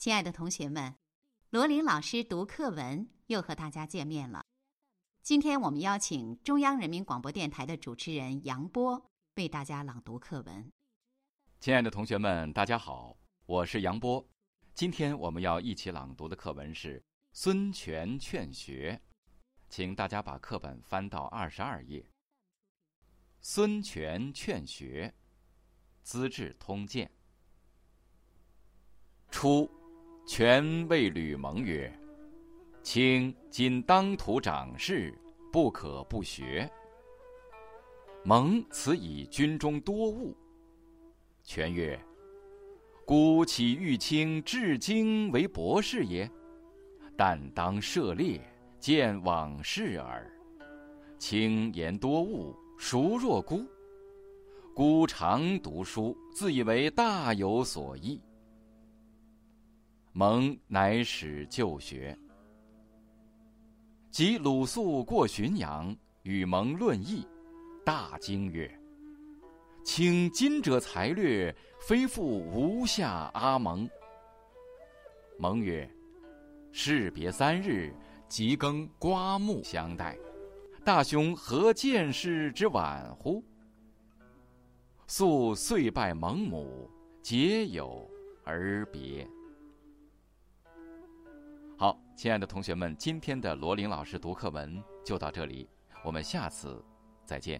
亲爱的同学们，罗琳老师读课文又和大家见面了。今天我们邀请中央人民广播电台的主持人杨波为大家朗读课文。亲爱的同学们，大家好，我是杨波。今天我们要一起朗读的课文是《孙权劝学》，请大家把课本翻到二十二页。《孙权劝学》，《资治通鉴》。初。权谓吕蒙曰：“卿今当涂掌事，不可不学。”蒙此以军中多务。权曰：“孤岂欲卿至今为博士也？但当涉猎，见往事耳。卿言多务，孰若孤？孤常读书，自以为大有所益。”蒙乃始就学，及鲁肃过浔阳，与蒙论议，大惊曰：“卿今者才略，非复吴下阿蒙。”蒙曰：“士别三日，即更刮目相待，大兄何见识之晚乎？”肃遂拜蒙母，结友而别。好，亲爱的同学们，今天的罗琳老师读课文就到这里，我们下次再见。